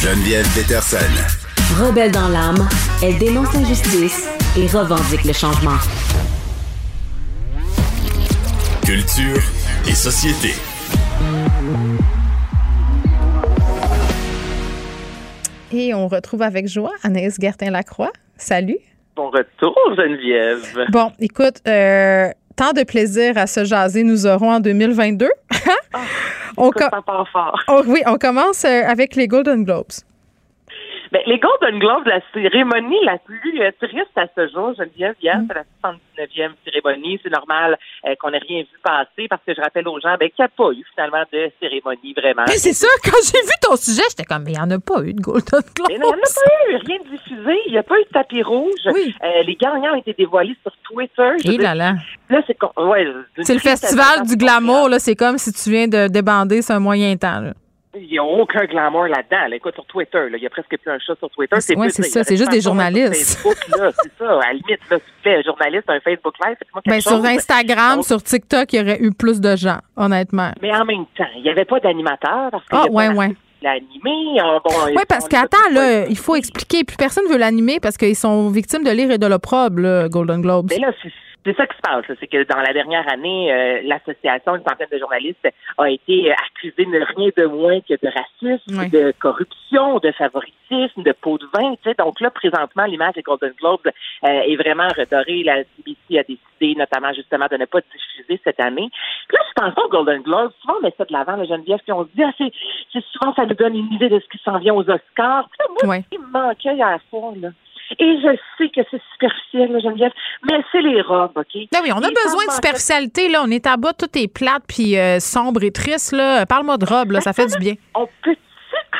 Geneviève Peterson. Rebelle dans l'âme, elle dénonce l'injustice et revendique le changement. Culture et société. Et on retrouve avec joie Anaïs Gertin-Lacroix. Salut. Bon retour, Geneviève. Bon, écoute, euh, tant de plaisir à se jaser nous aurons en 2022. Ah, on ça part fort. Oh, oui, on commence euh, avec les Golden Globes. Ben, les Golden Globes, la cérémonie la plus euh, triste à ce jour, Geneviève, hier, c'est la 79e cérémonie. C'est normal euh, qu'on n'ait rien vu passer parce que je rappelle aux gens ben, qu'il n'y a pas eu finalement de cérémonie vraiment. Mais c'est ça, quand j'ai vu ton sujet, j'étais comme, mais il n'y en a pas eu de Golden Globes. Il n'y en a pas eu, rien de diffusé. Il n'y a pas eu de tapis rouge. Oui. Euh, les gagnants ont été dévoilés sur Twitter. Et veux là là. Là, c'est ouais, le festival du glamour, là. C'est comme si tu viens de débander sur un moyen temps, là. Il n'y a aucun glamour là-dedans. là. Écoute, sur Twitter, il y a presque plus un chat sur Twitter. Ouais, c'est ça, c'est juste des journalistes. Facebook, là, c'est ça. À la limite, là, si tu fais journaliste, un Facebook Live, fais-moi quelque Ben, sur. Instagram, Donc, sur TikTok, il y aurait eu plus de gens, honnêtement. Mais en même temps, il n'y avait pas d'animateur Ah, pas ouais, un ouais. artiste qui l'a animé. Ah, bon, Oui, parce qu'attends, là, il faut expliquer. Plus personne veut l'animer parce qu'ils sont victimes de l'ire et de l'opprobre, Golden Globes. Mais là, c'est c'est ça qui se passe. C'est que dans la dernière année, euh, l'association, une centaine de journalistes, a été euh, accusée de rien de moins que de racisme, de corruption, de favoritisme, de pot de vin. Tu sais. Donc là, présentement, l'image des Golden Globes euh, est vraiment redorée. La CBC a décidé notamment justement de ne pas diffuser cette année. Puis là, je pense aux Golden Globes. Souvent, on met ça de l'avant, la Geneviève, puis on se dit, ah, c'est, souvent, ça nous donne une idée de ce qui s'en vient aux Oscars. Puis là, moi, ce qui me manquait hier soir, là, et je sais que c'est superficiel, là, Geneviève, mais c'est les robes, OK? Ben oui, on a besoin de superficialité, là. On est à bas, tout est plate, puis euh, sombre et triste, là. Parle-moi de robe, là. Ça fait du bien. on peut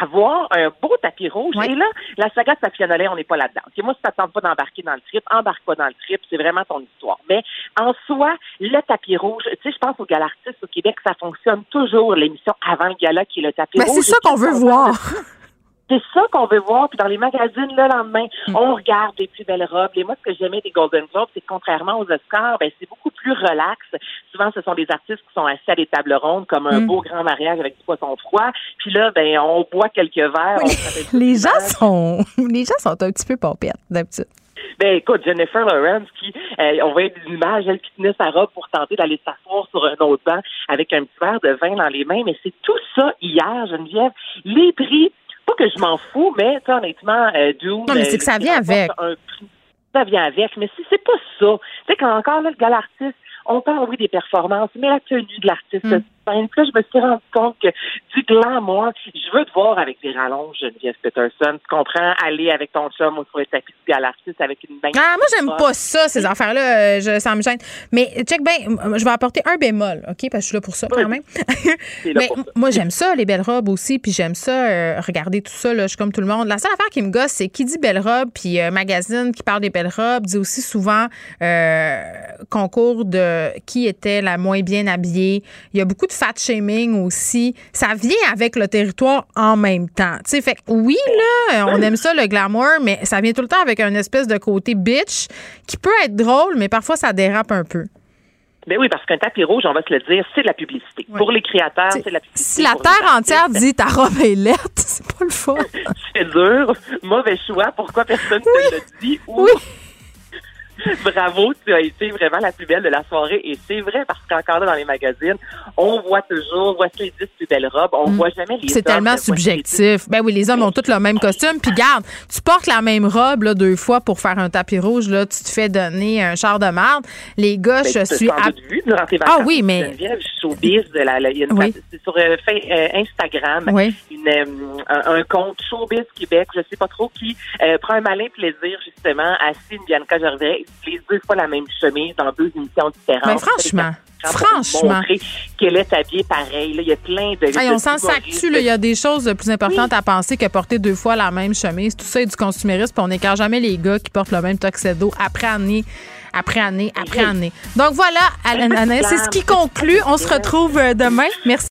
avoir un beau tapis rouge. Ouais. Et là, la saga de Safia Nolin, on n'est pas là-dedans. Ok, moi, si tente pas d'embarquer dans le trip, embarque pas dans le trip. C'est vraiment ton histoire. Mais en soi, le tapis rouge, tu sais, je pense au gala artiste au Québec, ça fonctionne toujours, l'émission avant le gala qui est le tapis Ben, rouge. c'est ça Et qu'on veut voir. c'est ça qu'on veut voir. Puis dans les magazines, le lendemain, Mm. on regarde les plus belles robes. Et moi, ce que j'aimais des Golden Globes, c'est que contrairement aux Oscars, ben, c'est beaucoup plus relax. Souvent, ce sont des artistes qui sont assis à des tables rondes, comme un Mm. beau grand mariage avec du poisson froid. Puis là, ben, on boit quelques verres. on Les gens sont, les gens sont un petit peu pompettes, d'habitude. Ben écoute, Jennifer Lawrence qui euh, on voit des images, elle qui tenait sa robe pour tenter d'aller s'asseoir sur un autre banc avec un petit verre de vin dans les mains, mais c'est tout ça hier, Geneviève. Les prix, que je m'en fous, mais honnêtement, euh, Dune, Non, mais c'est euh, que ça vient avec. un prix, ça vient avec, mais si c'est pas ça, tu sais quand encore là le gars l'artiste, on parle oui des performances, mais la tenue de l'artiste, Mm. Scène. Puis là, je me suis rendu compte que du glamour, je veux te voir avec des rallonges, Geneviève Peterson. Tu comprends? Aller avec ton chum ou sur le tapis du gala artiste avec une main. Ah, moi, j'aime pas ça, ces affaires-là. euh, je- ça me gêne. Mais check bien, je vais apporter un bémol, OK? Parce que je suis là pour ça, quand même. Mais moi, j'aime ça, les belles robes aussi, puis j'aime ça, euh, regarder tout ça, là, je suis comme tout le monde. La seule affaire qui me gosse, c'est qui dit belle robe, puis euh, magazine qui parle des belles robes, dit aussi souvent euh, concours de qui était la moins bien habillée. Il y a beaucoup de fat shaming aussi. Ça vient avec le territoire en même temps. Tu sais, fait que oui, là, on aime ça, le glamour, mais ça vient tout le temps avec un espèce de côté bitch qui peut être drôle, mais parfois ça dérape un peu. Ben oui, parce qu'un tapis rouge, on va se le dire, c'est de la publicité. Ouais. Pour les créateurs, T'sais, c'est de la publicité. Si la terre entière dit ta robe est laide, c'est pas le fun. c'est dur, mauvais choix, pourquoi personne ne te l'a dit? Ou Oui. Bravo, tu as été vraiment la plus belle de la soirée. Et c'est vrai, parce qu'encore là, dans les magazines, on voit toujours, voici les 10 plus belles robes. On voit jamais les C'est tellement voici les 10 subjectif. Ben oui, les hommes ont tous le même costume. Puis garde, tu portes la même robe là, deux fois pour faire un tapis rouge. Là, tu te fais donner un char de marde. Les gars, Ben, je suis... à- doute vu durant tes Ah oui, mais- showbiz de la, la- il y a une Oui. sur euh, euh, Instagram, Oui. une, euh, un, un compte showbiz Québec, je sais pas trop qui prend un malin plaisir justement à Cine Bianca Gervais, ils utilisent deux fois la même chemise dans deux émissions différentes. Mais franchement, franchement. qu'elle est habillée pareil. Là, il y a plein de. Hey, on s'en humoristes. sac-tu, là. Il y a des choses plus importantes à penser que porter deux fois la même chemise. Tout ça est du consumérisme, on n'écarte jamais les gars qui portent le même tuxedo après année, après année, après Oui. année. Donc voilà, Alain, Alain, c'est ce qui conclut. On se retrouve euh, demain. Merci.